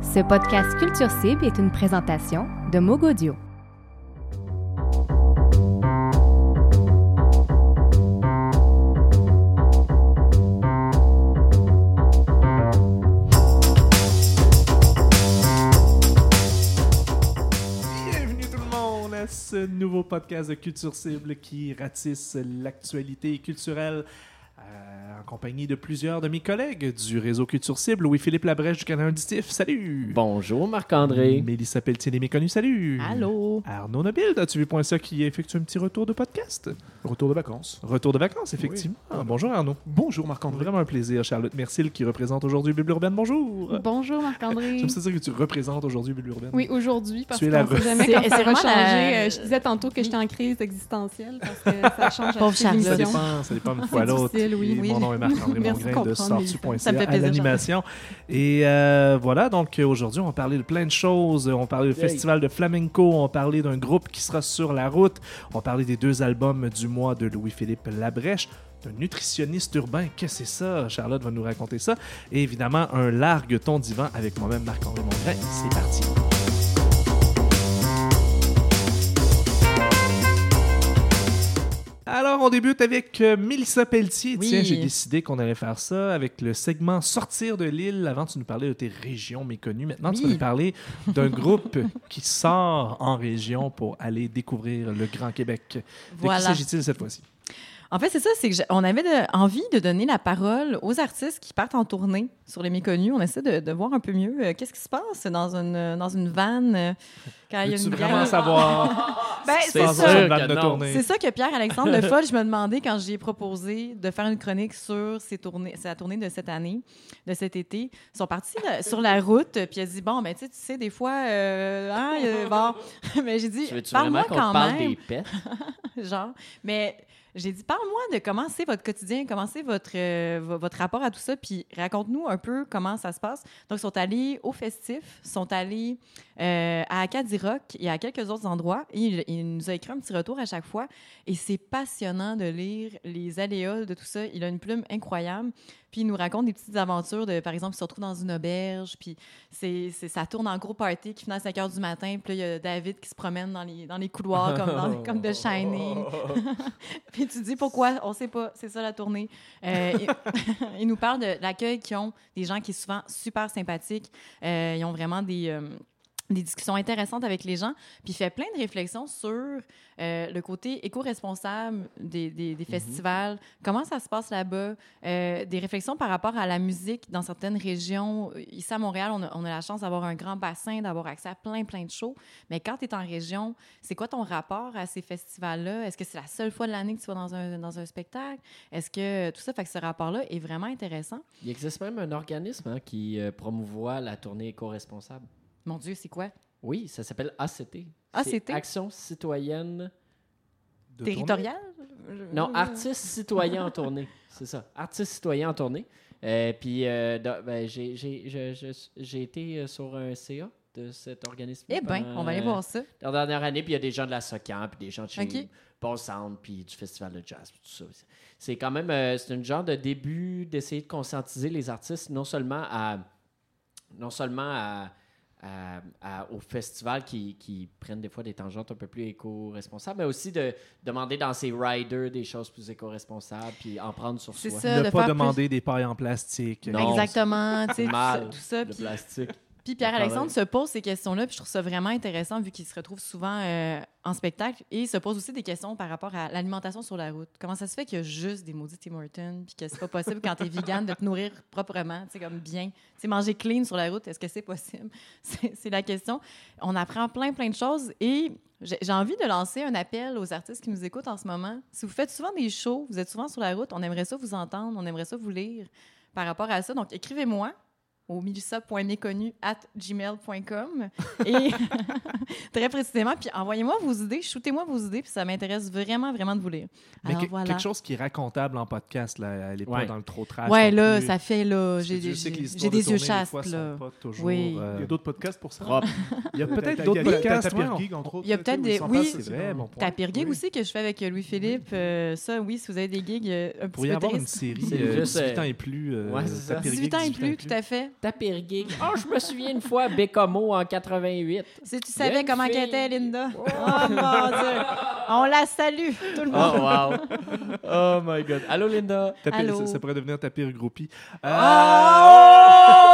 Ce podcast Culture Cible est une présentation de Mogodio. Bienvenue tout le monde à ce nouveau podcast de Culture Cible qui ratisse l'actualité culturelle en compagnie de plusieurs de mes collègues du réseau Culture Cible. Louis-Philippe Labrèche du Canal Auditif, salut! Bonjour Marc-André. Mélissa Pelletier des Méconnus, salut! Allô? Arnaud Nobile, as-tu vu point ça qui effectue un petit retour de podcast? Retour de vacances. Retour de vacances, effectivement. Ah, bonjour Arnaud. Bonjour Marc-André. Vraiment un plaisir. Charlotte Mercil qui représente aujourd'hui Bible Urbaine, bonjour! Bonjour Marc-André. J'aime ça dire que tu représentes aujourd'hui Bible Urbaine. Oui, aujourd'hui, parce Tu es qu'on la re- jamais C'est- quand c'est ça va changer. la- Euh, Je disais tantôt que j'étais en crise existentielle parce que ça change à Pauvre chaque Charlotte. Ça dépend, ça dépend d'une fois à l'autre. Oui. Mon nom est Marc-André Mongrain de sortu.ca à l'animation. Et euh, voilà, donc aujourd'hui, on va parler de plein de choses. On va parler du festival de flamenco, on va parler d'un groupe qui sera sur la route, on va parler des deux albums du mois de Louis-Philippe Labrèche, d'un nutritionniste urbain. Qu'est-ce que c'est ça? Charlotte va nous raconter ça. Et évidemment, un largue ton divan avec moi-même, Marc-André Mongrain. C'est parti. Alors, on débute avec euh, Mélissa Pelletier. Oui. Tiens, j'ai décidé qu'on allait faire ça avec le segment Sortir de l'île. Avant, tu nous parlais de tes régions méconnues. Maintenant, tu vas nous parler d'un groupe qui sort en région pour aller découvrir le Grand Québec. De qui s'agit-il cette fois-ci? En fait, c'est ça, c'est que j'ai- on avait de- envie de donner la parole aux artistes qui partent en tournée sur les méconnus. On essaie de, de voir un peu mieux euh, qu'est-ce qui se passe dans une, dans une vanne euh, quand il y a une vraiment guerre. savoir? Ben, c'est ça. C'est ça que Pierre-Alexandre Le Foll, je me demandais quand j'ai proposé de faire une chronique sur ses tournées, sa tournée de cette année, de cet été. Ils sont partis là, sur la route, puis il a dit Bon, ben, tu sais, tu sais, des fois, euh, hein, euh, bon. Mais j'ai dit Parle-moi vraiment qu'on quand te parle même. des pets? genre. Mais j'ai dit, parle-moi de comment c'est votre quotidien, comment votre, euh, vo- votre rapport à tout ça, puis raconte-nous un peu comment ça se passe. Donc, ils sont allés au festif, sont allés euh, à Acadie Rock et à quelques autres endroits. Et il, il nous a écrit un petit retour à chaque fois. Et c'est passionnant de lire les aléas de tout ça. Il a une plume incroyable. Puis il nous raconte des petites aventures de, par exemple, il se retrouve dans une auberge, puis c'est, c'est- ça tourne en gros party qui finit à 5 heures du matin, puis là, il y a David qui se promène dans les, dans les couloirs comme, dans, comme The Shining. puis tu te dis pourquoi, on sait pas, c'est ça la tournée. Euh, il, il nous parle de l'accueil qu'ils ont, des gens qui sont souvent super sympathiques. Euh, ils ont vraiment des... euh, des discussions intéressantes avec les gens, puis il fait plein de réflexions sur euh, le côté éco-responsable des, des- des festivals, comment ça se passe là-bas, euh, des réflexions par rapport à la musique dans certaines régions. Ici à Montréal, on a, on a la chance d'avoir un grand bassin, d'avoir accès à plein, plein de shows, mais quand tu es en région, c'est quoi ton rapport à ces festivals-là? Est-ce que c'est la seule fois de l'année que tu vas dans un, dans un spectacle? Est-ce que tout ça fait que ce rapport-là est vraiment intéressant? Il existe même un organisme hein, qui euh, promouvoit la tournée éco-responsable. Mon Dieu, c'est quoi? Oui, ça s'appelle ACT. ACT? Action citoyenne. De Territorial? Non, artiste citoyen en tournée. C'est ça. Artiste citoyen en tournée. Euh, puis, euh, ben, j'ai- été euh, sur un CA de cet organisme. Eh bien, on va aller voir ça. La dernière année, puis il y a des gens de la SOCAN, puis des gens de chez OK. Bon Sound, puis du Festival de Jazz, puis tout ça. C'est- C'est quand même, euh, c'est un genre de début d'essayer de conscientiser les artistes, non seulement à, non seulement à, à- à- aux festivals qui, qui prennent des fois des tangentes un peu plus éco-responsables, mais aussi de demander dans ces riders des choses plus éco-responsables, puis en prendre sur soi. ça. Ne de pas plus- demander des pailles en plastique. Non. Exactement. tu sais, tout ça- Mal, tout ça. le puis- plastique. Puis Pierre-Alexandre se pose ces questions-là, puis je trouve ça vraiment intéressant vu qu'il se retrouve souvent euh, en spectacle. Et il se pose aussi des questions par rapport à l'alimentation sur la route. Comment ça se fait qu'il y a juste des maudits Tim Hortons, puis que c'est pas possible quand t'es vegan de te nourrir proprement, tu sais, comme bien? Tu sais, manger clean sur la route, est-ce que c'est possible? C'est la question. On apprend plein, plein de choses et j'ai envie de lancer un appel aux artistes qui nous écoutent en ce moment. Si vous faites souvent des shows, vous êtes souvent sur la route, on aimerait ça vous entendre, on aimerait ça vous lire par rapport à ça. Donc, écrivez-moi au milissa.méconnu at gmail.com et très précisément, puis envoyez-moi vos idées, shootez-moi vos idées, puis ça m'intéresse vraiment, vraiment de vous lire. Mais Alors que- voilà. quelque chose qui est racontable en podcast, là, elle n'est pas dans le trop trash. Ouais, là, plus. ça fait, là, j'ai des, sait que les j'ai histoires des de yeux chastes, là. pas toujours, Oui. euh, Il y a d'autres podcasts pour ça? Il y a peut-être d'autres podcasts. Tapir Geek, entre autres. Il y a peut-être des- oui. Tapir Gig aussi, que je fais avec Louis-Philippe. euh, ça, oui, si vous avez des gigs euh, un Vous petit peu avoir une série C'est euh, juste, 18 ans euh, et plus. euh, ouais, c'est ça. Tapir Geek, 18 ans et plus, tout à fait. Tapir Geek. Oh, je me souviens une fois à Bécomo en 88. Si tu savais comment fille. qu'elle était, Linda. Oh mon Dieu. On la salue, tout le monde. Oh, wow. Oh, my God. Allô, Linda? Tapir- Allô? ça, ça pourrait devenir tapir groupie. Euh, Oh!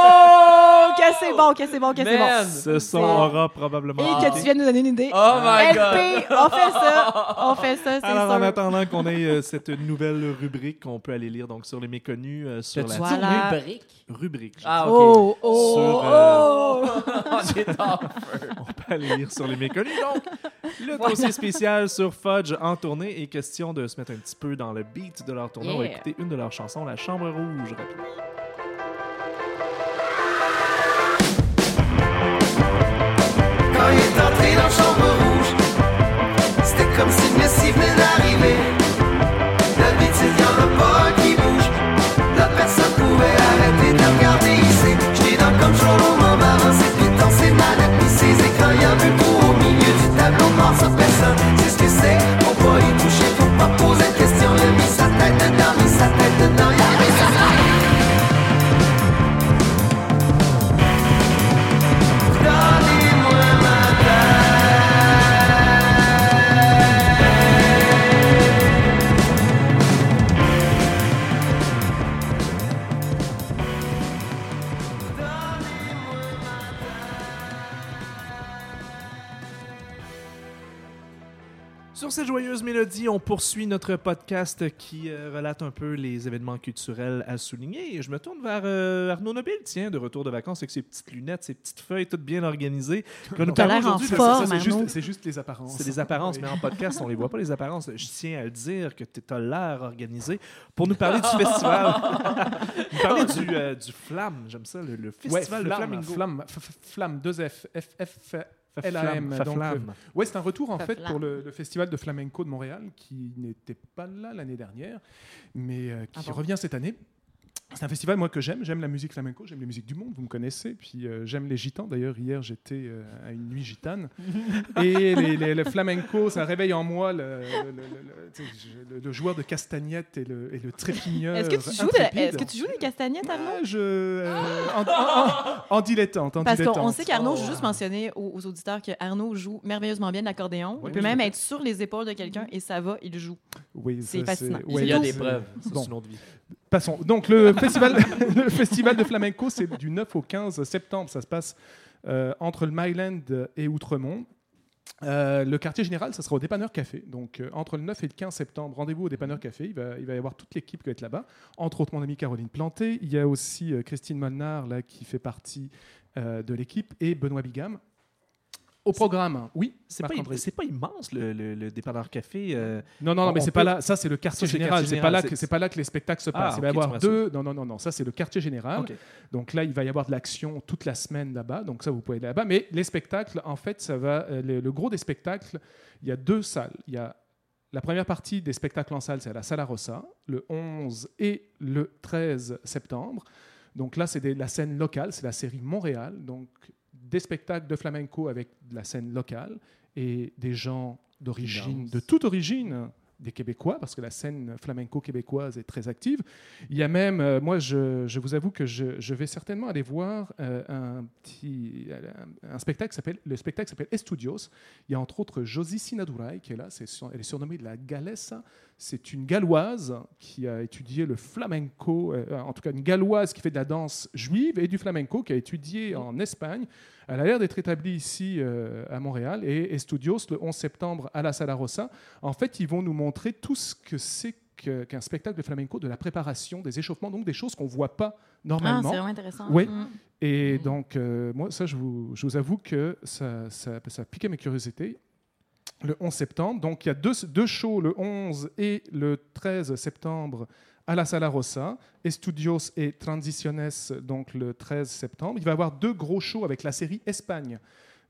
Que c'est bon, que c'est bon, que c'est bon. Ce son aura probablement. Et que tu viennes nous donner une idée. Oh, my God. LP, on fait ça. On fait ça, c'est Alors, en sûr. attendant qu'on ait euh, cette nouvelle rubrique qu'on peut aller lire donc sur les méconnus, euh, sur la Voilà. rubrique? rubrique. je Ah, ok. Oh, oh, Sur, oh. On est en feu. On peut aller lire sur les méconnus. Donc, le dossier spécial sur Fudge en tournée est question de se mettre un petit peu dans le beat de leur tournée. On va Yeah. écouter une de leurs chansons, La Chambre Rouge, rapidement. Quand il est entré dans chambre rouge, c'était comme si le Messie venait d'arriver. Poursuit notre podcast qui euh, relate un peu les événements culturels à souligner. Et je me tourne vers euh, Arnaud Nobile, tiens, de retour de vacances avec ses petites lunettes, ses petites feuilles toutes bien organisées. T'as parler l'air en aujourd'hui de- forme. Ça, c'est juste, les apparences. C'est des apparences, Oui. mais en podcast, on les voit pas, les apparences. Je tiens à le dire que tu as l'air organisé pour nous parler du festival. nous parler du, euh, du Flamme, j'aime ça, le, le Ouais, festival de flamme, Flamingo. flamme, f- f- flamme, 2 F, F, F, LAM, donc, Flamme. Ouais, c'est un retour en Fa- fait pour le, le festival de flamenco de Montréal qui n'était pas là l'année dernière, mais euh, qui Ah bon? revient cette année. C'est un festival moi que j'aime, j'aime la musique flamenco, j'aime les musiques du monde, vous me connaissez, puis euh, j'aime les gitans. D'ailleurs hier j'étais euh, à une nuit gitane et les, les- le flamenco ça réveille en moi le, joueur de castagnette et le, et le trépigneur. Est-ce que tu joues que tu des castagnettes, Arnaud? Ah, je, euh, en, en- en- en dilettante, Parce qu'on sait qu'Arnaud, Oh. je juste mentionner aux, aux auditeurs que Arnaud joue merveilleusement bien de l'accordéon. Il peut même être sur les épaules de quelqu'un et ça va, il joue. Oui, C'est fascinant. ouais, Il y a des preuves. Bon. c'est une autre vie. Passons. Donc, le festival, le festival de flamenco, c'est du 9 au 15 septembre. Ça se passe euh, entre le Myland et Outremont. Euh, le quartier général, ça sera au Dépanneur Café. Donc, euh, entre le 9 et le 15 septembre, rendez-vous au Dépanneur Café. Il va, il va y avoir toute l'équipe qui va être là-bas. Entre autres, mon amie Caroline Planté. Il y a aussi euh, Christine Molnar, là, qui fait partie euh, de l'équipe, et Benoît Bigam. Au programme, oui. C'est pas, pas immense, le, le, le dépanneur café. euh, Non, non, non, On- mais c'est peut- pas là. Ça, c'est le quartier général. C'est pas là général, que c'est- c'est pas là que les spectacles se passent. Ah, il va y avoir deux. Non, non, non, non. Ça, c'est le quartier général. Donc là, il va y avoir de l'action toute la semaine là-bas. Donc ça, vous pouvez aller là-bas. Mais les spectacles, en fait, ça va. euh, le, le gros des spectacles, il y a deux salles. Il y a la première partie des spectacles en salle, c'est à la Sala Rossa, le 11 et le 13 septembre. Donc là, c'est la scène locale, c'est la série Montréal. Donc des spectacles de flamenco avec de la scène locale et des gens d'origine, de toute origine, des Québécois, parce que la scène flamenco québécoise est très active. Il y a même, euh, moi, je, je vous avoue que je, je vais certainement aller voir euh, un petit un, un spectacle qui s'appelle le spectacle s'appelle Estudios. Il y a entre autres Josie Sinadurai qui est là. Elle est surnommée la Galessa. C'est une galloise qui a étudié le flamenco, euh, en tout cas une galloise qui fait de la danse juive et du flamenco, qui a étudié en Espagne. Elle a l'air d'être établie ici euh, à Montréal et Estudios le 11 septembre à la Sala Rossa. En fait, ils vont nous montrer tout ce que c'est qu'un spectacle de flamenco, de la préparation, des échauffements, donc des choses qu'on ne voit pas Ah, normalement. c'est vraiment intéressant. Oui. Mm. Et donc, euh, moi, ça, je vous, je vous avoue que ça, ça, ça piquait mes curiosités. Le 11 septembre. Donc, il y a deux, deux shows, le 11 et le 13 septembre, à la Sala Rossa. Estudios et Transiciones, donc le 13 septembre. Il va y avoir deux gros shows avec la série Espagne.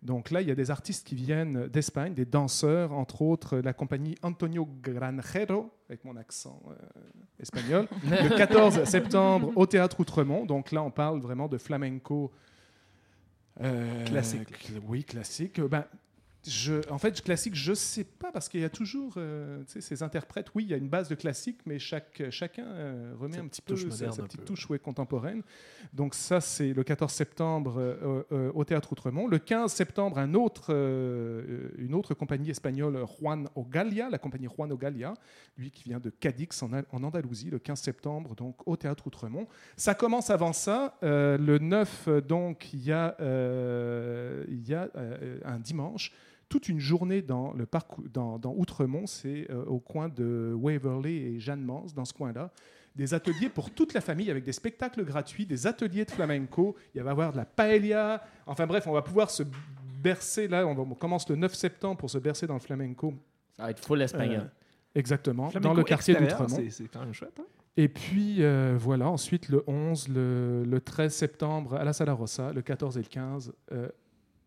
Donc là, il y a des artistes qui viennent d'Espagne, des danseurs, entre autres la compagnie Antonio Granjero, avec mon accent euh, espagnol, le 14 septembre au Théâtre Outremont. Donc là, on parle vraiment de flamenco. euh, Classique. cl- oui, classique. Ben, je, en fait, classique, je sais pas, parce qu'il y a toujours euh, ces interprètes. Oui, il y a une base de classique, mais chaque, chacun euh, remet Sa un petit peu sa, moderne sa un petite peu, touche ouais, contemporaine. Donc ça, c'est le 14 septembre euh, au Théâtre Outremont. Le 15 septembre, un autre, une autre compagnie espagnole, Juan Ogalia, la compagnie Juan Ogalia, lui qui vient de Cadix en, Al- en Andalousie, le 15 septembre, donc au Théâtre Outremont. Ça commence avant ça. le 9, euh, donc, il y a, il y a un dimanche toute une journée dans le parc dans, dans Outremont, c'est euh, au coin de Waverley et Jeanne Mans, dans ce coin-là. Des ateliers pour toute la famille avec des spectacles gratuits, des ateliers de flamenco. Il va y avoir de la paella. Enfin bref, on va pouvoir se bercer là. On, va- on commence le 9 septembre pour se bercer dans le flamenco. Ça va être full espagnol. Euh, exactement. Flamenco dans le quartier d'Outremont. c'est- C'est quand même chouette. hein? Et puis euh, voilà, ensuite le 11, le, le 13 septembre à la Sala Rossa, le 14 et le 15 euh,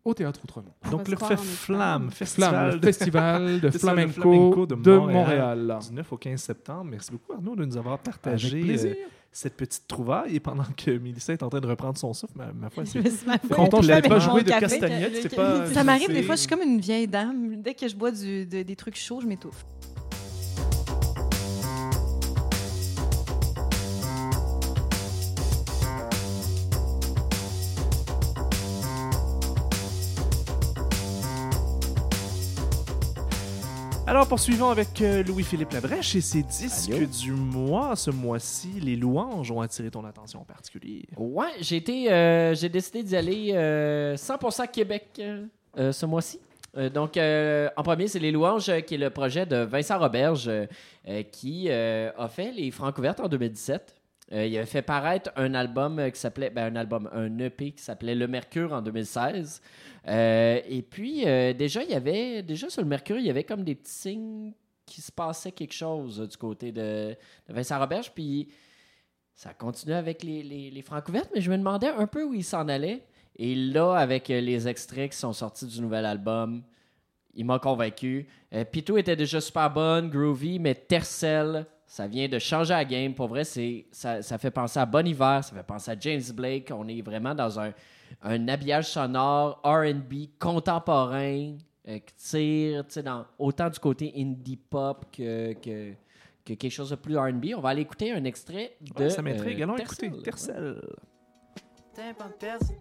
au Théâtre Outremont. On Donc le en Flamme. Festival Flamme, le de- festival de C'est flamenco, flamenco de, de Montréal. Montréal. du 9 au 15 septembre. Merci beaucoup Arnaud de nous avoir partagé euh, cette petite trouvaille et pendant que Mélissa est en train de reprendre son souffle. Ma, ma foi, c'est je n'avais fais pas joué de café. castagnette, c'était pas- Ça m'arrive des c'est- fois, je suis comme une vieille dame. Dès que je bois du- de- des trucs chauds, je m'étouffe. Alors, poursuivons avec euh, Louis-Philippe Labrèche et ses disques Allô? du mois. Ce mois-ci, les louanges ont attiré ton attention en particulier. Ouais, j'ai été, euh, j'ai décidé d'y aller euh, 100% Québec euh, euh, ce mois-ci. Euh, donc, euh, en premier, c'est Les Louanges, euh, qui est le projet de Vincent Roberge, qui a fait les Francouvertes en 2017. Euh, il avait fait paraître un album euh, qui s'appelait, ben, un album, un EP qui s'appelait Le Mercure en 2016. Euh, et puis, déjà, il y avait, déjà sur le Mercure, il y avait comme des petits signes qui se passait quelque chose du côté de, Vincent Roberge. Puis, ça continue avec les, les, les mais je me demandais un peu où il s'en allait. Et là, avec les extraits qui sont sortis du nouvel album, il m'a convaincu. Pitou était déjà super bonne, groovy, mais Tercel, ça vient de changer la game. Pour vrai, c'est, ça, ça fait penser à Bon Hiver, ça fait penser à James Blake. On est vraiment dans un, un habillage sonore RB contemporain euh, qui tire dans, autant du côté indie pop que, que, que quelque chose de plus RB. On va aller écouter un extrait de. Ouais, ça m'intrigue. euh, Allons Tercel. écouter Tercel. Tympan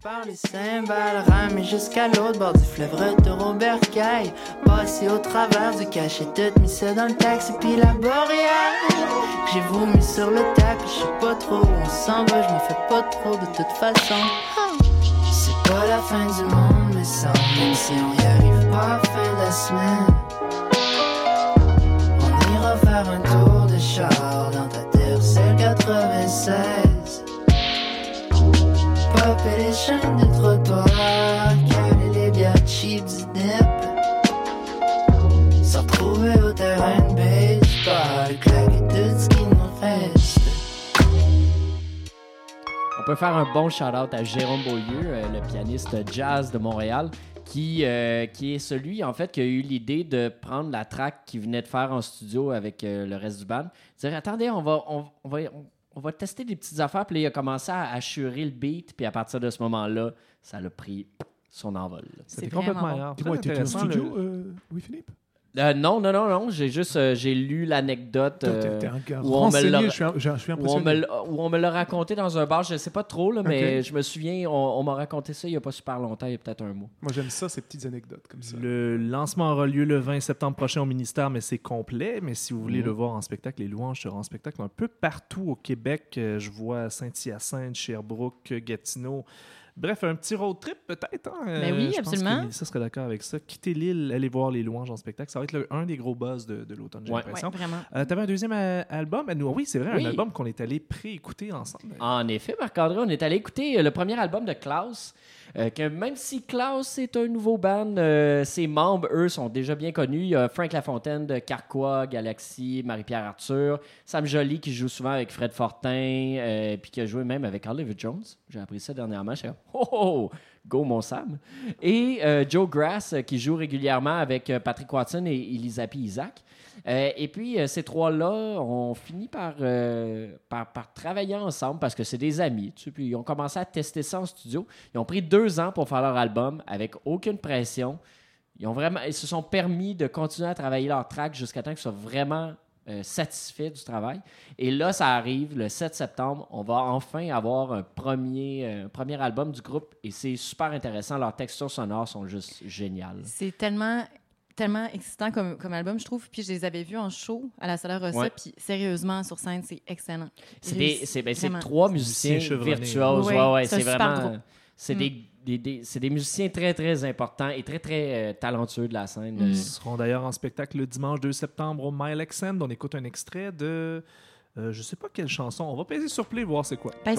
par les cymbales, ramé jusqu'à l'autre bord du fleuve, retour au bercail. Passé au travers du cachet, tout mis dans le taxi, puis la boréale. J'ai vomi sur le tapis, je sais pas trop où on s'en va, je m'en fais pas trop de toute façon. C'est pas la fin du monde, mais ça, même si on y arrive pas fin de la semaine. On ira faire un tour de char dans ta terre, c'est le 96. On peut faire un bon shout-out à Jérôme Beaulieu, euh, le pianiste jazz de Montréal, qui, euh, qui est celui, en fait, qui a eu l'idée de prendre la track qu'il venait de faire en studio avec euh, le reste du band. Dire, attendez, on va, on, on va, on va tester des petites affaires. Puis là, il a commencé à assurer le beat. Puis à partir de ce moment-là, ça l'a pris son envol. C'était C'est complètement bon. ailleurs. Dis-moi, Très t'étais au studio, le- euh, Louis-Philippe? Euh, non, non, non, non. J'ai juste euh, j'ai lu l'anecdote. Euh, où on me l'a- où on, impressionné. me l'a- où on me l'a raconté dans un bar, je sais pas trop, là, mais je me souviens, on, on m'a raconté ça il y a pas super longtemps, il y a peut-être un mois. Moi, j'aime ça, ces petites anecdotes comme ça. Le lancement aura lieu le 20 septembre prochain au ministère, mais c'est complet. Mais si vous voulez Mhm. le voir en spectacle, les louanges seront en spectacle un peu partout au Québec. Je vois Saint-Hyacinthe, Sherbrooke, Gatineau. Bref, un petit road trip peut-être. hein? Ben oui, je pense absolument. que Mélissa serait d'accord avec ça. Quitter l'île, aller voir les louanges en spectacle. Ça va être le- un des gros buzz de, de l'automne, j'ai Ouais. Ouais, l'impression. vraiment. Euh, T'avais un deuxième euh, album? à nous- Oui, c'est vrai, Oui. un album qu'on est allé pré-écouter ensemble. En effet, Marc-André, on est allé écouter euh, le premier album de Klaus. Euh, que même si Klaus est un nouveau band, euh, ses membres, eux, sont déjà bien connus. Il y a Frank Lafontaine de Carquois, Galaxy, Marie-Pierre Arthur, Sam Joly qui joue souvent avec Fred Fortin, euh, puis qui a joué même avec Oliver Jones. J'ai appris ça dernièrement. J'étais comme, oh, oh, go mon Sam. Et Joe Grass qui joue régulièrement avec Patrick Watson et Elisabeth Isaac. Euh, et puis, euh, ces trois-là ont fini par, euh, par, par travailler ensemble parce que c'est des amis. Ils ont commencé à tester ça en studio. Ils ont pris deux ans pour faire leur album avec aucune pression. ils ont vraiment, ils se sont permis de continuer à travailler leur track jusqu'à temps qu'ils soient vraiment euh, satisfaits du travail. Et là, ça arrive le 7 septembre. On va enfin avoir un premier, premier album du groupe et c'est super intéressant. Leurs textures sonores sont juste géniales. C'est tellement tellement excitant comme, comme album, je trouve. Puis je les avais vus en show à la Salle Rossa. Ouais. Puis sérieusement, sur scène, c'est excellent. C'est ben, trois musiciens virtuoses. Ouais, Ouais, ouais, c'est vraiment. C'est Mm. des, des- des- c'est des musiciens très, très importants et très, très euh, talentueux de la scène. Mm. Euh, Ils seront d'ailleurs en spectacle le dimanche 2 septembre au Mile End. On écoute un extrait de. euh, je sais pas quelle chanson. On va peser sur play voir c'est quoi. Pèse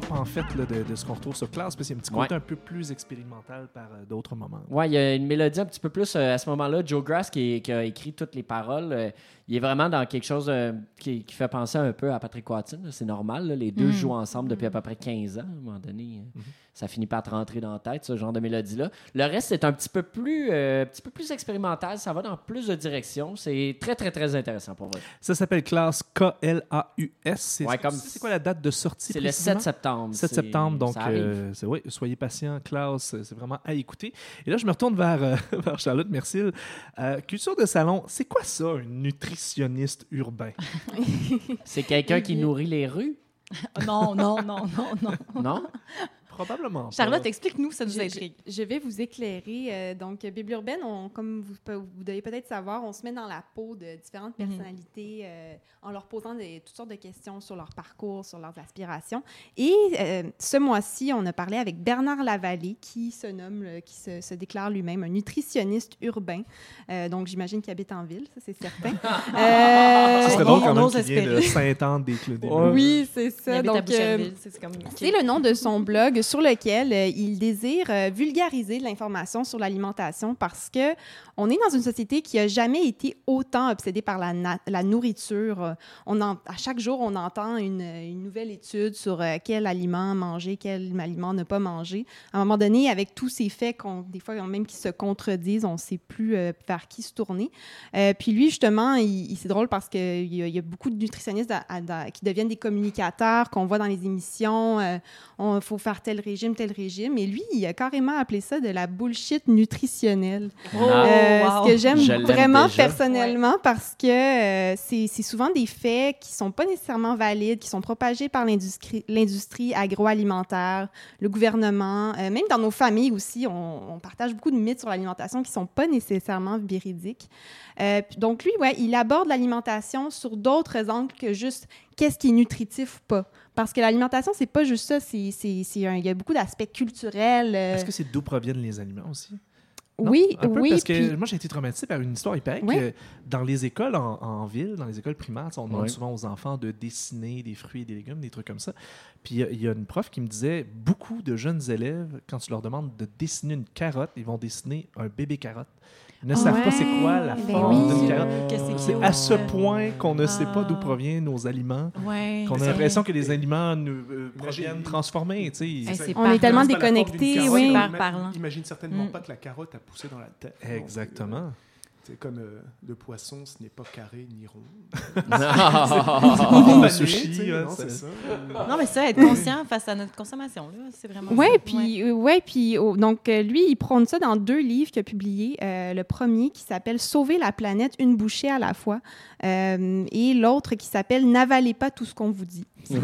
pop en fait là, de, de ce qu'on retrouve sur classe, parce qu'il y a un petit côté Ouais. un peu plus expérimental par euh, d'autres moments. Ouais, il y a une mélodie un petit peu plus euh, à ce moment-là. Joe Grass, qui, qui a écrit toutes les paroles, euh, il est vraiment dans quelque chose euh, qui, qui fait penser un peu à Patrick Watson. C'est normal. là. Les deux Mm. jouent ensemble depuis à peu près 15 ans. À un moment donné, euh, ça finit par te rentrer dans la tête, ce genre de mélodie-là. Le reste, c'est un petit peu plus, euh, un petit peu plus expérimental. Ça va dans plus de directions. C'est très, très, très intéressant pour vrai. Ça s'appelle classe K-L-A-U-S. C'est Ouais, comme- c'est quoi la date de sortie C'est le précisément? 7 septembre. 7 C'est- septembre, donc euh, c'est- oui, soyez patient, Klaus, c'est vraiment à écouter. Et là, je me retourne vers, euh, vers Charlotte Mercil. Euh, culture de salon, c'est quoi ça, un nutritionniste urbain? C'est quelqu'un qui nourrit les rues, Non, non, non, non, non. non? Probablement. pas. Charlotte, explique-nous, ça nous Je, intrigue. je- je vais vous éclairer. euh, donc, Bible urbaine, on- comme vous, devez peut-être savoir, on se met dans la peau de différentes Mhm. personnalités euh, en leur posant des- toutes sortes de questions sur leur parcours, sur leurs aspirations. Et euh, ce mois-ci, on a parlé avec Bernard Lavallée, qui se nomme, euh, qui se, se déclare lui-même un nutritionniste urbain. Euh, donc, j'imagine qu'il habite en ville, ça c'est certain. Euh, Ce serait drôle quand même qu'il vient de espérer. Sainte-Anne-des-Clés. Oui, c'est ça. Donc, euh, c'est c'est comme... c'est le nom de son blog sur lequel euh, il désire euh, vulgariser l'information sur l'alimentation parce que on est dans une société qui a jamais été autant obsédée par la, la nourriture. Euh, On à chaque jour, on entend une, nouvelle étude sur euh, quel aliment manger, quel aliment ne pas manger. À un moment donné, avec tous ces faits, qu'on, des fois même qui se contredisent, on ne sait plus vers qui se tourner. Puis lui, justement, c'est drôle parce qu'il y, a- y a beaucoup de nutritionnistes qui deviennent des communicateurs, qu'on voit dans les émissions. Il faut faire tel régime, tel régime. Et lui, il a carrément appelé ça de la bullshit nutritionnelle. Oh, Euh, wow. Ce que j'aime vraiment personnellement parce que euh, c'est souvent des faits qui sont pas nécessairement valides, qui sont propagés par l'industrie l'industrie agroalimentaire, le gouvernement, euh, même dans nos familles aussi, on, on partage beaucoup de mythes sur l'alimentation qui sont pas nécessairement véridiques. Euh, donc lui, ouais, il aborde l'alimentation sur d'autres angles que juste qu'est-ce qui est nutritif ou pas. Parce que l'alimentation, c'est pas juste ça, c'est c'est- c'est un- il y a beaucoup d'aspects culturels. euh, Est-ce que c'est d'où proviennent les aliments aussi? Non? oui, Un peu, oui. parce que puis- moi, j'ai été traumatisé par une histoire. Il paraît que dans les écoles en, en ville, dans les écoles primaires, on demande souvent aux enfants de dessiner des fruits et des légumes, des trucs comme ça. Puis il y a- il y, a une prof qui me disait beaucoup de jeunes élèves, quand tu leur demandes de dessiner une carotte, ils vont dessiner un bébé carotte. Ils ne savent pas c'est quoi la Ben forme oui. d'une carotte. C'est à ce point qu'on ne sait pas d'où Ah. proviennent nos aliments, Ouais. qu'on a l'impression que les aliments nous, euh, proviennent transformés. Hey, c'est On est tellement parlant. déconnectés, oui. Imagine certainement Mm. pas que la carotte a poussé dans la tête. Exactement. C'est comme euh, le poisson, ce n'est pas carré ni rond. non, c'est- c'est ça. Non, mais ça, être conscient face à notre consommation, là, c'est vraiment Oui, ça. puis euh, ouais, puis oh, donc euh, lui, il prône ça dans deux livres qu'il a publiés. Euh, le premier qui s'appelle Sauver la planète une bouchée à la fois, euh, et l'autre qui s'appelle N'avalez pas tout ce qu'on vous dit.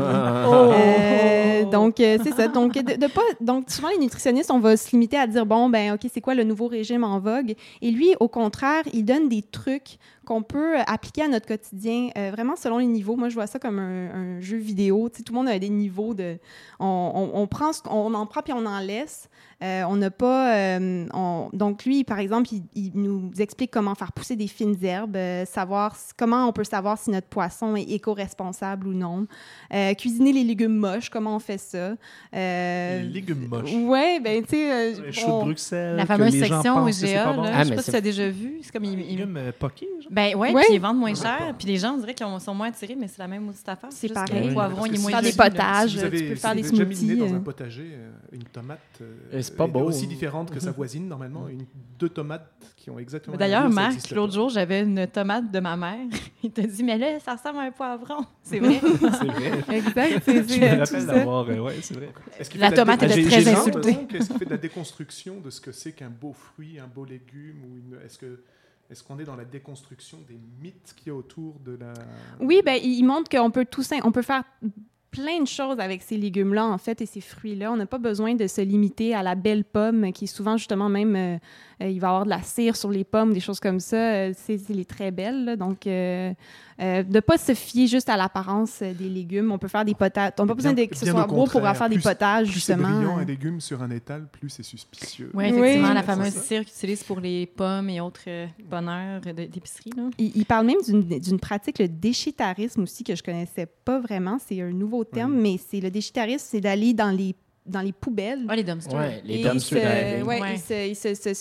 Euh, donc, euh, c'est ça. Donc, de, de pas, donc, souvent, les nutritionnistes, on va se limiter à dire, bon, ben, OK, c'est quoi le nouveau régime en vogue? Et lui, au contraire, il donne des trucs qu'on peut appliquer à notre quotidien, euh, vraiment selon les niveaux. Moi, je vois ça comme un, un jeu vidéo. Tu sais, tout le monde a des niveaux de... On, on, on prend, ce- on en prend puis on en laisse. Euh, on n'a pas... euh, on- donc, lui, par exemple, il, il nous explique comment faire pousser des fines herbes, euh, savoir comment on peut savoir si notre poisson est éco-responsable ou non. Euh, cuisiner les légumes moches, comment on fait ça. Euh, Les légumes moches. Ouais, ben, tu sais... euh, Les choux de Bruxelles. La fameuse les section IGA, pas bon. Ah, je sais mais pas si tu as déjà vu. C'est comme... Les ils- ils- légumes euh, poqués, genre. Ben ouais, Ouais. puis ils vendent moins cher. Puis les gens, on dirait qu'ils ont- sont moins attirés, mais c'est la même petite affaire. C'est pareil. Le poivron, il est moins Faire des potages. Si vous tu avez, peux si faire des avez déjà smoothies, dans un euh. potager, euh, une tomate euh, c'est pas est beau, aussi différente que sa voisine, normalement. Une, deux tomates qui ont exactement la D'ailleurs, Marc, l'autre jour, j'avais une tomate de ma mère. Il t'a dit, mais là, ça ressemble à un poivron. C'est vrai. C'est vrai. Exact, c'est Je me rappelle d'avoir. euh, ouais, c'est vrai. La tomate était très insultée. donc, Est-ce qu'il fait de la déconstruction de ce que c'est qu'un beau fruit, un beau légume ou une... Est-ce que est-ce qu'on est dans la déconstruction des mythes qu'il y a autour de la Oui, ben, il montre qu'on peut tout sim- on peut faire plein de choses avec ces légumes-là, en fait, et ces fruits-là. On n'a pas besoin de se limiter à la belle pomme, qui est souvent, justement, même, euh, euh, il va y avoir de la cire sur les pommes, des choses comme ça. Euh, c'est les très belles, là. Donc, euh, euh, de ne pas se fier juste à l'apparence des légumes. On peut faire des potages. On n'a pas besoin Bien- de, que ce soit beau pour faire des Plus- potages, Plus justement. brillant un légume sur un étal, plus c'est suspicieux. Oui, effectivement, Oui. la fameuse cire qu'ils utilisent pour les pommes et autres euh, bonheurs d'épicerie. là. Il, il parle même d'une d'une pratique, le déchitarisme aussi, que je connaissais pas vraiment. C'est un nouveau terme, mais c'est le déchitarisme, c'est d'aller dans les, dans les poubelles. Ah, les dumpsters. Ouais, les et dumpster se- diving. ouais, se- se-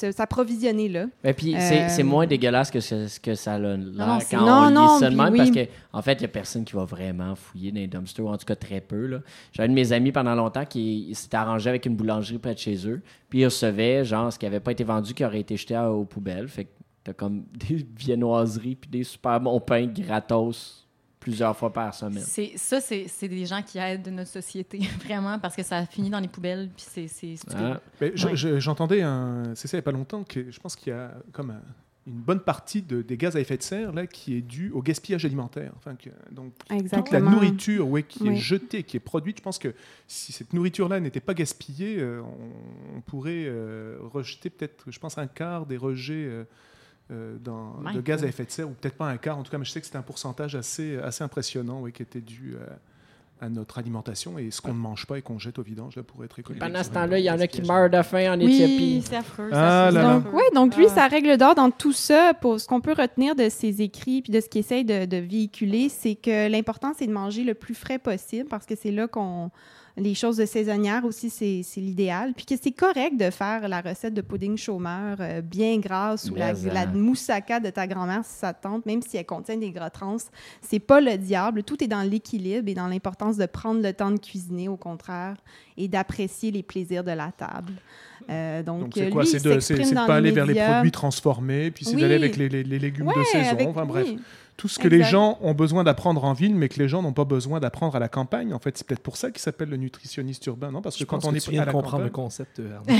là. Et puis, c'est Euh, c'est moins dégueulasse que ce, que ça a l'air non, quand non, on non, lit même, oui. parce que en fait, il n'y a personne qui va vraiment fouiller dans les dumpsters, ou en tout cas très peu. là. J'ai un de mes amis pendant longtemps qui s'était arrangé avec une boulangerie près de chez eux, puis il recevait genre ce qui n'avait pas été vendu qui aurait été jeté aux poubelles. Fait que t'as comme des viennoiseries puis des super bons pains gratos plusieurs fois par semaine. C'est, ça, c'est, c'est des gens qui aident notre société, vraiment, parce que ça finit dans les poubelles, puis c'est, c'est stupide. Ah. Mais je- Ouais. je- J'entendais, un- c'est ça il n'y a pas longtemps, que je pense qu'il y a comme un- une bonne partie de- des gaz à effet de serre là, qui est due au gaspillage alimentaire. Enfin, que- donc, toute la nourriture ouais, qui est jetée, qui est produite, je pense que si cette nourriture-là n'était pas gaspillée, euh, on, on pourrait euh, rejeter peut-être, je pense, un quart des rejets euh, euh, dans, de gaz à effet de serre, ou peut-être pas un quart, en tout cas, mais je sais que c'était un pourcentage assez, assez impressionnant qui était dû à, à notre alimentation et ce qu'on ne mange pas et qu'on jette au vidange là, pourrait être récolté. Pendant ce temps-là, il y en a qui meurent de faim en Oui, Éthiopie. c'est affreux. Ah ça, c'est là là. affreux. Donc, ouais, donc lui, Ah. sa règle d'or dans tout ça, pour ce qu'on peut retenir de ses écrits puis de ce qu'il essaye de, de véhiculer, c'est que l'important, c'est de manger le plus frais possible parce que c'est là qu'on. Les choses de saisonnières aussi, c'est l'idéal. Puis que c'est correct de faire la recette de pudding chômeur euh, bien grasse ou la, hein. moussaka de ta grand-mère si ça te tente, même si elle contient des gras trans. C'est pas le diable. Tout est dans l'équilibre et dans l'importance de prendre le temps de cuisiner, au contraire, et d'apprécier les plaisirs de la table. Euh, donc, c'est lui, quoi? C'est de, dans pas aller vers les produits transformés, puis c'est Oui. d'aller avec les, les- les légumes de saison. avec- Enfin bref, oui. Tout ce que les gens ont besoin d'apprendre en ville, mais que les gens n'ont pas besoin d'apprendre à la campagne. En fait, c'est peut-être pour ça qu'il s'appelle le nutritionniste urbain, non? Parce que Je quand pense on que est tu viens à de la comprendre le concept, euh,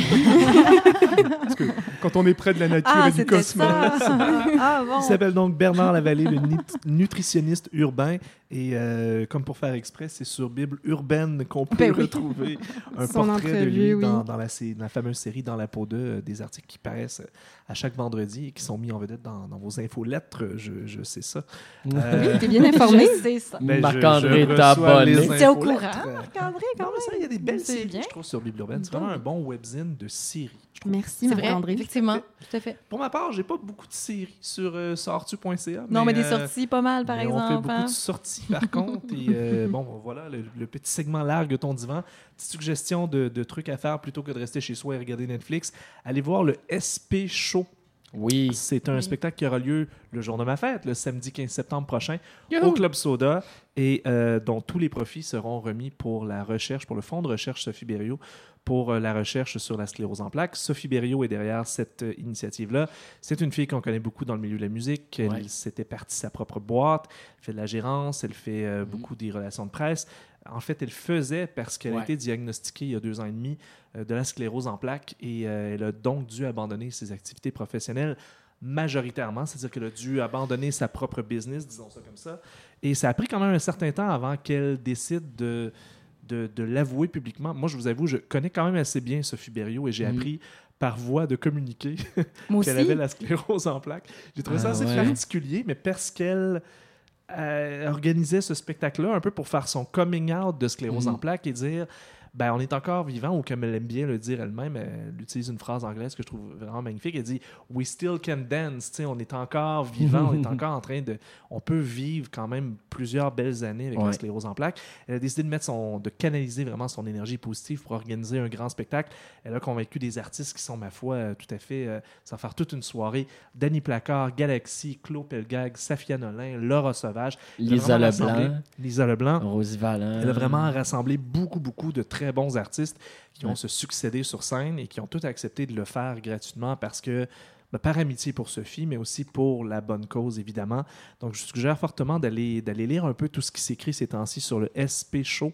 parce que quand on est près de la nature Ah, et du cosmos. ça. ah, bon. Il s'appelle donc Bernard Lavallée, le nutritionniste urbain. Et euh, comme pour faire exprès, c'est sur Bible urbaine qu'on peut Ben oui. retrouver un Son portrait de lui oui. dans, dans la, dans la fameuse série Dans la peau de euh, des articles qui paraissent à chaque vendredi et qui sont mis en vedette dans, dans vos infolettres. Je, je sais ça. Euh, T'es bien informé? Sais ça. Marc-André C'est au courant, Marc-André, quand ça, il y a des belles C'est séries, bien. je trouve, sur Bible urbaine. C'est vraiment un bon webzine de séries. Merci, C'est vrai, Marc-André. effectivement. Tout à fait. Pour ma part, j'ai pas beaucoup de séries sur euh, sortu.ca. Non, mais des euh, sorties pas mal, par mais On fait exemple. beaucoup hein. de sorties, par contre. Et euh, bon, voilà, le, le petit segment largue ton divan. Petite suggestion de, de trucs à faire plutôt que de rester chez soi et regarder Netflix. Allez voir le SP Show. Oui. C'est un Oui. spectacle qui aura lieu le jour de ma fête, le samedi 15 septembre prochain, au Club Soda, et euh, dont tous les profits seront remis pour la recherche, pour le fonds de recherche Sophie Berriot, pour euh, la recherche sur la sclérose en plaques. Sophie Berriot est derrière cette euh, initiative-là. C'est une fille qu'on connaît beaucoup dans le milieu de la musique. Elle Ouais. s'était partie sa propre boîte, elle fait de la gérance, elle fait euh, Mhm. beaucoup des relations de presse. En fait, elle faisait parce qu'elle a été diagnostiquée il y a deux ans et demi euh, de la sclérose en plaques et euh, elle a donc dû abandonner ses activités professionnelles majoritairement, c'est-à-dire qu'elle a dû abandonner sa propre business, disons ça comme ça. Et ça a pris quand même un certain temps avant qu'elle décide de, de, de l'avouer publiquement. Moi, je vous avoue, je connais quand même assez bien Sophie Berriot et j'ai Mhm. appris par voie de communiqué qu'elle avait la sclérose en plaques. J'ai trouvé ça Ah assez ouais. particulier, mais parce qu'elle organisait ce spectacle-là un peu pour faire son coming out de sclérose en plaques et dire ben, on est encore vivant, ou comme elle aime bien le dire elle-même, elle utilise une phrase anglaise que je trouve vraiment magnifique. Elle dit We still can dance. On est encore vivant, on est encore en train de. On peut vivre quand même plusieurs belles années avec la Ouais. sclérose en plaques. Elle a décidé de mettre son, de canaliser vraiment son énergie positive pour organiser un grand spectacle. Elle a convaincu des artistes qui sont, ma foi, euh, tout à fait, euh, ça va faire toute une soirée. Danny Placard, Galaxy, Claude Pelgag, Safia Nolin, Laura Sauvage. Lisa Leblanc, Lisa Leblanc. Rosie Vallant. Elle a vraiment rassemblé beaucoup, beaucoup de très bons artistes qui ont Ouais. se succédé sur scène et qui ont tous accepté de le faire gratuitement parce que, ben, par amitié pour Sophie, mais aussi pour la bonne cause, évidemment. Donc, je suggère fortement d'aller d'aller lire un peu tout ce qui s'écrit ces temps-ci sur le SP Show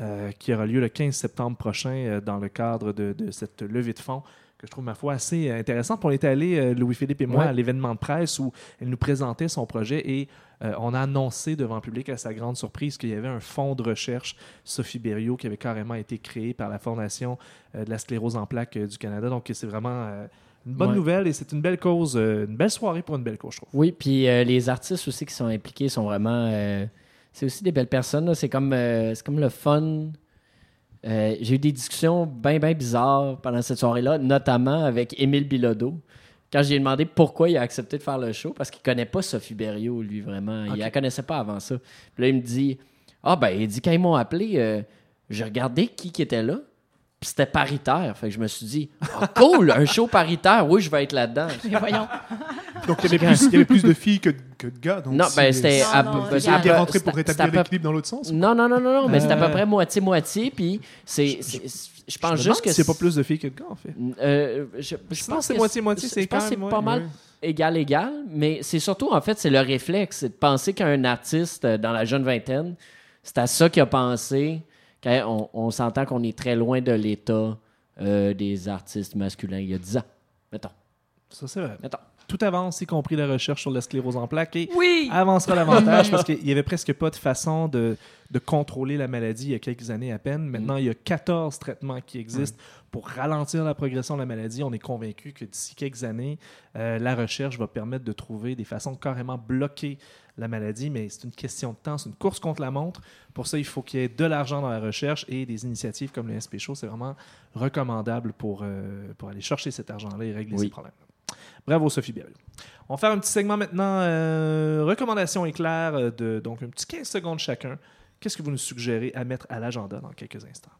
euh, qui aura lieu le 15 septembre prochain euh, dans le cadre de, de cette levée de fonds que je trouve, ma foi, assez intéressante. On était allé, euh, Louis-Philippe et moi, Ouais. à l'événement de presse où elle nous présentait son projet et euh, on a annoncé devant le public, à sa grande surprise, qu'il y avait un fonds de recherche, Sophie Berriot, qui avait carrément été créé par la Fondation euh, de la sclérose en plaques euh, du Canada. Donc, c'est vraiment euh, une bonne Ouais. nouvelle et c'est une belle cause, euh, une belle soirée pour une belle cause, je trouve. Oui, puis euh, les artistes aussi qui sont impliqués sont vraiment. euh, c'est aussi des belles personnes. C'est comme, euh, c'est comme le fun. Euh, J'ai eu des discussions bien, bien bizarres pendant cette soirée-là, notamment avec Émile Bilodeau. Quand j'ai demandé pourquoi il a accepté de faire le show, parce qu'il connaît pas Sophie Berriot, lui, vraiment. Il Ok. la connaissait pas avant ça. Puis là, il me dit Ah, ben, il dit, quand ils m'ont appelé, euh, j'ai regardé qui, qui était là, puis c'était paritaire. Fait que je me suis dit Ah, Cool, un show paritaire, oui, je vais être là-dedans. Mais voyons. Donc il y, avait plus, il y avait plus de filles que, que de gars. Donc Non, ben, c'est- c'était. À- non, ben, c'est peu- rentré pour c'était- c'était rétablir à peu- l'équilibre dans l'autre sens. Non, non, non, non, non, mais c'est à Euh. peu près moitié-moitié, puis c'est. Je pense juste que. c'est pas plus de filles que de gars, en fait. Euh, je, je pense que c'est que moitié-moitié, c'est Je pense quand que c'est pas ouais, mal ouais. égal, égal, mais c'est surtout, en fait, c'est le réflexe, c'est de penser qu'un artiste euh, dans la jeune vingtaine, c'est à ça qu'il a pensé. On, on s'entend qu'on est très loin de l'état euh, des artistes masculins il y a 10 ans. Mettons. Ça, c'est vrai. Mettons. Tout avance, y compris la recherche sur la sclérose en plaques. Et Oui! avancera davantage parce qu'il n'y avait presque pas de façon de, de contrôler la maladie il y a quelques années à peine. Maintenant, il y a 14 traitements qui existent pour ralentir la progression de la maladie. On est convaincu que d'ici quelques années, euh, la recherche va permettre de trouver des façons de carrément bloquer la maladie, mais c'est une question de temps, c'est une course contre la montre. Pour ça, il faut qu'il y ait de l'argent dans la recherche et des initiatives comme le SP Show, c'est vraiment recommandable pour, euh, pour aller chercher cet argent-là et régler Oui. ces problèmes. Bravo, Sophie Berriot. On va faire un petit segment maintenant. euh, recommandations éclairs euh, de donc un petit 15 secondes chacun. Qu'est-ce que vous nous suggérez à mettre à l'agenda dans quelques instants?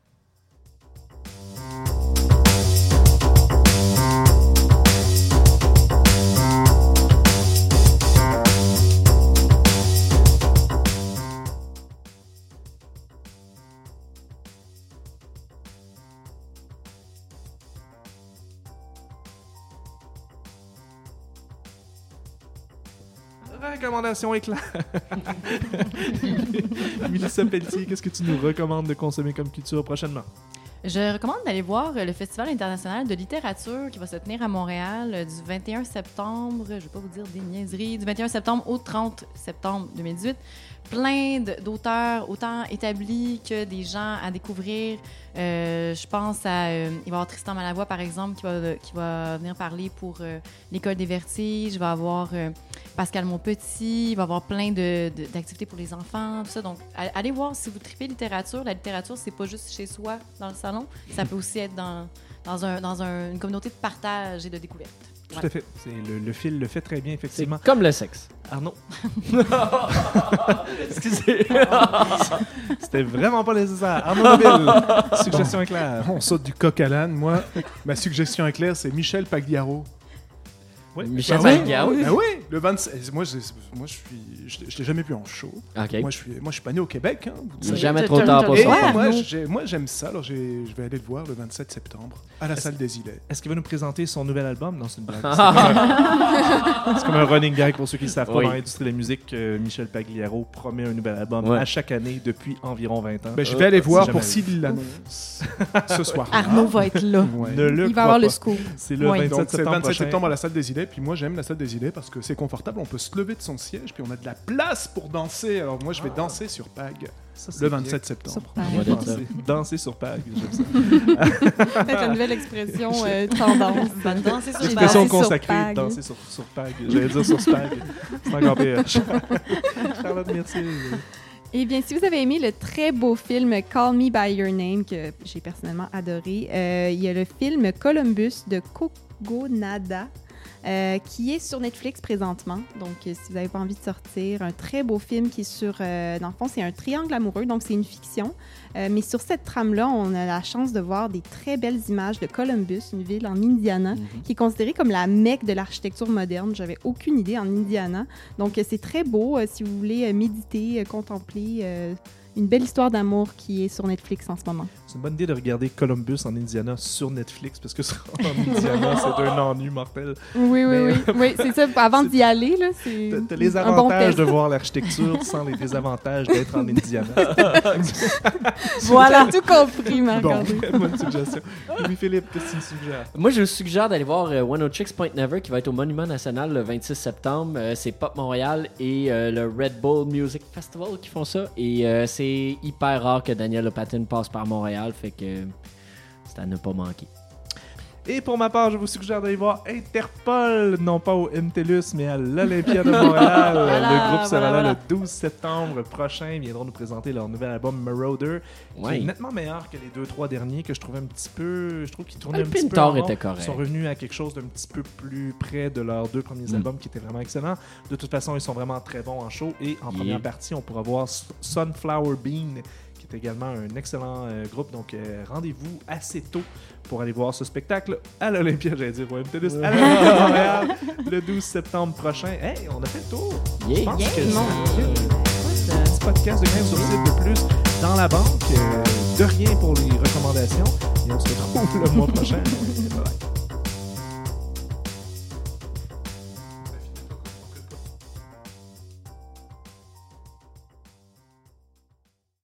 Recommandations éclairs. Mélissa Pelletier, qu'est-ce que tu nous recommandes de consommer comme culture prochainement? Je recommande d'aller voir le Festival international de littérature qui va se tenir à Montréal euh, du 21 septembre, je ne vais pas vous dire des niaiseries, du 21 septembre au 30 septembre 2018. Plein d'auteurs, autant établis que des gens à découvrir. Euh, je pense à. euh, il va y avoir Tristan Malavoie, par exemple, qui va, qui va venir parler pour euh, l'École des vertiges. Il va y avoir Pascal Monpetit. Il va y avoir plein de- de- d'activités pour les enfants, tout ça. Donc, allez voir si vous tripez littérature. La littérature, c'est pas juste chez soi, dans le salon. Ça peut aussi être dans, dans, un, dans un- une communauté de partage et de découverte. Tout à fait. C'est le, le fil le fait très bien, C'est effectivement. comme le sexe. Arnaud, Excusez. c'était vraiment pas nécessaire. Arnaud suggestion éclair. On saute du coq à l'âne. Moi, ma suggestion éclair, c'est Michel Pagliaro. Michel Ah ouais? Pagliaro. Ah oui, le 27. Moi, je, moi, je suis, je, je l'ai jamais vu en show. OK. Moi, je suis, moi, je suis pas né au Québec. Hein, vous C'est savez. jamais trop tard pour ça. Ouais, moi, Arnaud. j'ai- moi, j'aime ça. Alors, je vais aller le voir le 27 septembre à la salle des Îlets. Est-ce qu'il va nous présenter son nouvel album? Non, c'est une blague. C'est comme, c'est comme un running gag pour ceux qui ne savent pas Oui. dans l'industrie de la musique. euh, Michel Pagliaro promet un nouvel album Ouais. à chaque année depuis environ 20 ans. Ben, je vais aller c'est voir pour s'il l'annonce ce soir. Arnaud va être là. Ne le Il va avoir le pas. scoop. C'est le Oui. 27 Donc, c'est le septembre 27 prochain. septembre à la salle des Îlets. Idées. Puis moi, j'aime la salle des idées parce que c'est confortable. On peut se lever de son siège, puis on a de la place pour danser. Alors moi, je vais danser sur PAG Ça, le bien. 27 septembre. Sur Pag. Ouais, d'être ça. Danser, danser sur Pag, j'aime ça. C'est une nouvelle expression euh, tendance. Va danser sur le Expression sur consacrée, Pag. danser sur, sur Pag. J'allais dire sur Spag. C'est encore pire. Charlotte, merci. Eh bien, si vous avez aimé le très beau film Call Me By Your Name, que j'ai personnellement adoré, euh, il y a le film Columbus de Kogo Nada. Euh, qui est sur Netflix présentement. Donc, euh, si vous n'avez pas envie de sortir, un très beau film qui est sur, euh, dans le fond, c'est un triangle amoureux, donc c'est une fiction. Euh, mais sur cette trame-là, on a la chance de voir des très belles images de Columbus, une ville en Indiana, qui est considérée comme la mecque de l'architecture moderne. J'avais aucune idée en Indiana. Donc, c'est très beau si vous voulez méditer, contempler une belle histoire d'amour qui est sur Netflix en ce moment. C'est une bonne idée de regarder Columbus en Indiana sur Netflix parce que ça, en Indiana, c'est d'un ennui mortel. Oui, oui, Mais- oui. oui c'est ça. Avant d'y aller, là, c'est T'as- les un bon avantages test. de voir l'architecture sans les désavantages d'être en Indiana. Voilà, tout compris, Bon, Marc-André. bonne suggestion. Louis-Philippe, qu'est-ce que tu suggères? Moi, je vous suggère d'aller voir euh, One Oh Chicks Point Never qui va être au Monument National le 26 septembre. Euh, c'est Pop Montréal et euh, le Red Bull Music Festival qui font ça. Et euh, c'est hyper rare que Daniel Lopatin passe par Montréal, fait que c'est à ne pas manquer. Et pour ma part, je vous suggère d'aller voir Interpol, non pas au MTLUS, mais à l'Olympia de Montréal. le groupe sera voilà, là voilà. le 12 septembre prochain. Ils viendront nous présenter leur nouvel album Marauder, qui Ouais. est nettement meilleur que les deux, trois derniers que je trouvais un petit peu. Je trouve qu'ils tournaient Le un petit peu. En était correct. Ils sont revenus à quelque chose d'un petit peu plus près de leurs deux premiers Mm. albums qui étaient vraiment excellents. De toute façon, ils sont vraiment très bons en show. Et en Yeah. première partie, on pourra voir Sunflower Bean, qui est également un excellent euh, groupe. Donc, euh, rendez-vous assez tôt pour aller voir ce spectacle à l'Olympia, j'allais dire au MTLUS, à Montréal, le 12 septembre prochain. Hey, on a fait le tour! Yeah. Je pense Yeah, que c'est un petit podcast de 15 sur site de plus dans la banque. Euh, de rien pour les recommandations. Et on se retrouve le mois prochain.